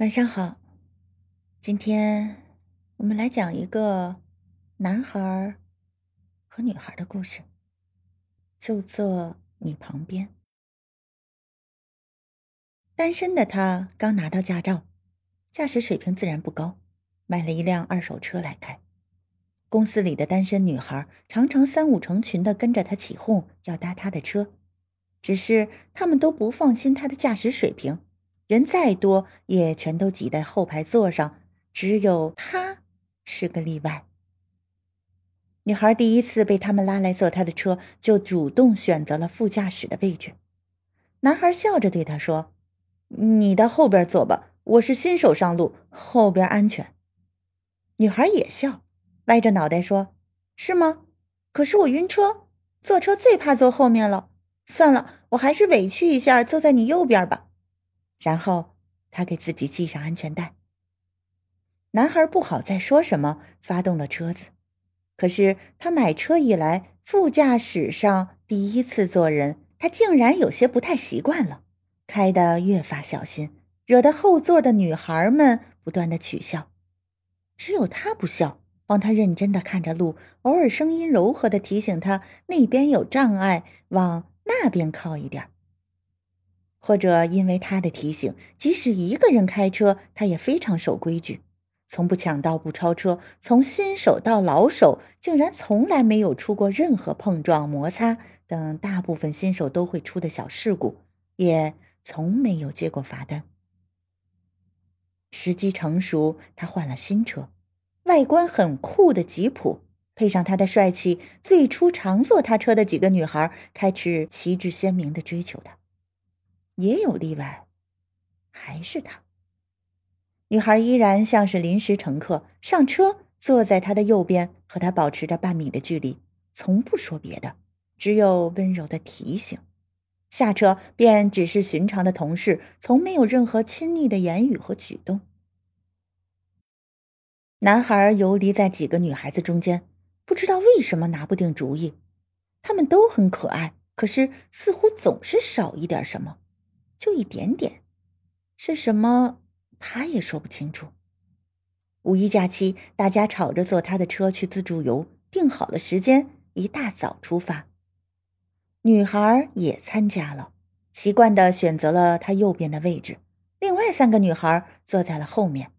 晚上好，今天我们来讲一个男孩和女孩的故事。就坐你旁边。单身的他刚拿到驾照，驾驶水平自然不高，买了一辆二手车来开。公司里的单身女孩常常三五成群的跟着他起哄，要搭他的车，只是他们都不放心他的驾驶水平。人再多，也全都挤在后排座上，只有他是个例外。女孩第一次被他们拉来坐他的车，就主动选择了副驾驶的位置。男孩笑着对她说：“你到后边坐吧，我是新手上路，后边安全。”女孩也笑，歪着脑袋说：“是吗？可是我晕车，坐车最怕坐后面了。算了，我还是委屈一下，坐在你右边吧。”然后他给自己系上安全带。男孩不好再说什么，发动了车子。可是他买车以来，副驾驶上第一次坐人，他竟然有些不太习惯了，开得越发小心，惹得后座的女孩们不断的取笑。只有他不笑，帮他认真的看着路，偶尔声音柔和的提醒他那边有障碍，往那边靠一点。或者因为他的提醒，即使一个人开车，他也非常守规矩，从不抢道不超车。从新手到老手，竟然从来没有出过任何碰撞、摩擦等大部分新手都会出的小事故，也从没有接过罚单。时机成熟，他换了新车，外观很酷的吉普，配上他的帅气，最初常坐他车的几个女孩开始旗帜鲜明的追求他。也有例外，还是他。女孩依然像是临时乘客，上车坐在他的右边，和他保持着半米的距离，从不说别的，只有温柔的提醒。下车便只是寻常的同事，从没有任何亲昵的言语和举动。男孩游离在几个女孩子中间，不知道为什么拿不定主意。她们都很可爱，可是似乎总是少一点什么。就一点点，是什么？他也说不清楚。五一假期，大家吵着坐他的车去自助游，定好了时间，一大早出发。女孩也参加了，习惯的选择了他右边的位置，另外三个女孩坐在了后面。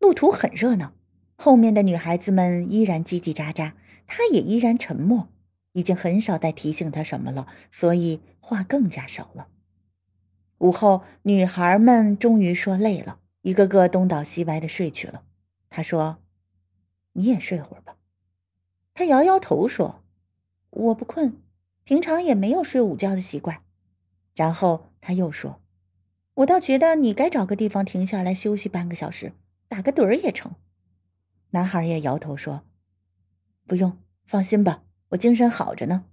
路途很热闹，后面的女孩子们依然叽叽喳喳，他也依然沉默，已经很少再提醒他什么了，所以话更加少了。午后，女孩们终于说累了，一个个东倒西歪的睡去了。他说：“你也睡会儿吧。”他摇摇头说：“我不困，平常也没有睡午觉的习惯。”然后他又说：“我倒觉得你该找个地方停下来休息半个小时，打个盹儿也成。”男孩也摇头说：“不用，放心吧，我精神好着呢。”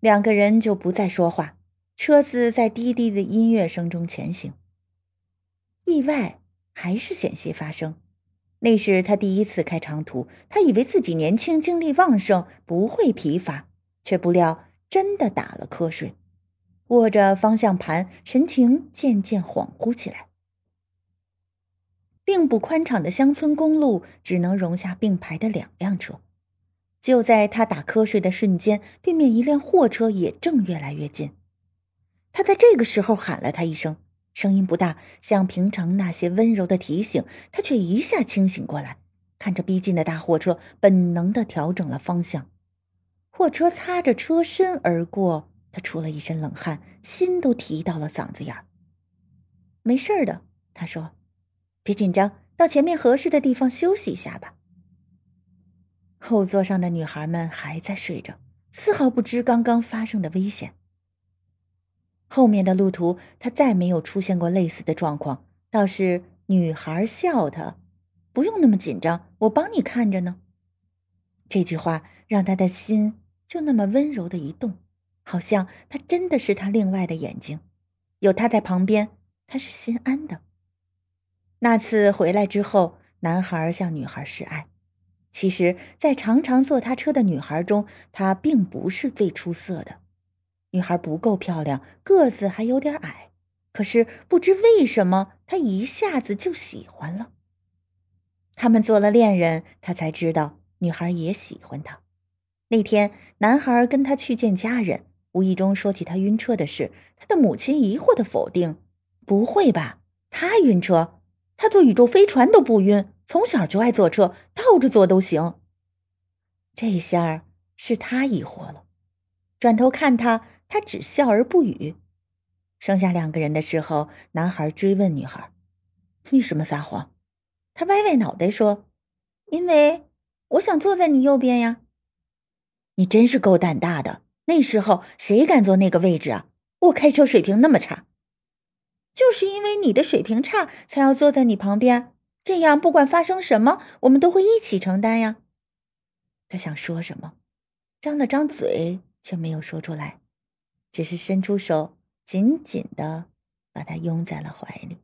两个人就不再说话。车子在低低的音乐声中前行。意外还是险些发生。那是他第一次开长途，他以为自己年轻、精力旺盛，不会疲乏，却不料真的打了瞌睡，握着方向盘，神情渐渐恍惚起来。并不宽敞的乡村公路只能容下并排的两辆车。就在他打瞌睡的瞬间，对面一辆货车也正越来越近。他在这个时候喊了他一声，声音不大，像平常那些温柔的提醒。他却一下清醒过来，看着逼近的大货车，本能的调整了方向。货车擦着车身而过，他出了一身冷汗，心都提到了嗓子眼儿。没事的，他说：“别紧张，到前面合适的地方休息一下吧。”后座上的女孩们还在睡着，丝毫不知刚刚发生的危险。后面的路途，他再没有出现过类似的状况。倒是女孩笑他：“不用那么紧张，我帮你看着呢。”这句话让他的心就那么温柔的一动，好像他真的是他另外的眼睛，有他在旁边，他是心安的。那次回来之后，男孩向女孩示爱。其实，在常常坐他车的女孩中，他并不是最出色的。女孩不够漂亮，个子还有点矮，可是不知为什么，他一下子就喜欢了。他们做了恋人，他才知道女孩也喜欢他。那天，男孩跟他去见家人，无意中说起他晕车的事，他的母亲疑惑的否定：“不会吧，他晕车？他坐宇宙飞船都不晕，从小就爱坐车，倒着坐都行。”这下是他疑惑了，转头看他，他只笑而不语。剩下两个人的时候，男孩追问女孩：“为什么撒谎？”他歪歪脑袋说：“因为我想坐在你右边呀。”你真是够胆大的！那时候谁敢坐那个位置啊？我开车水平那么差，就是因为你的水平差，才要坐在你旁边。这样不管发生什么，我们都会一起承担呀。他想说什么，张了张嘴，却没有说出来，只是伸出手。紧紧的把他拥在了怀里。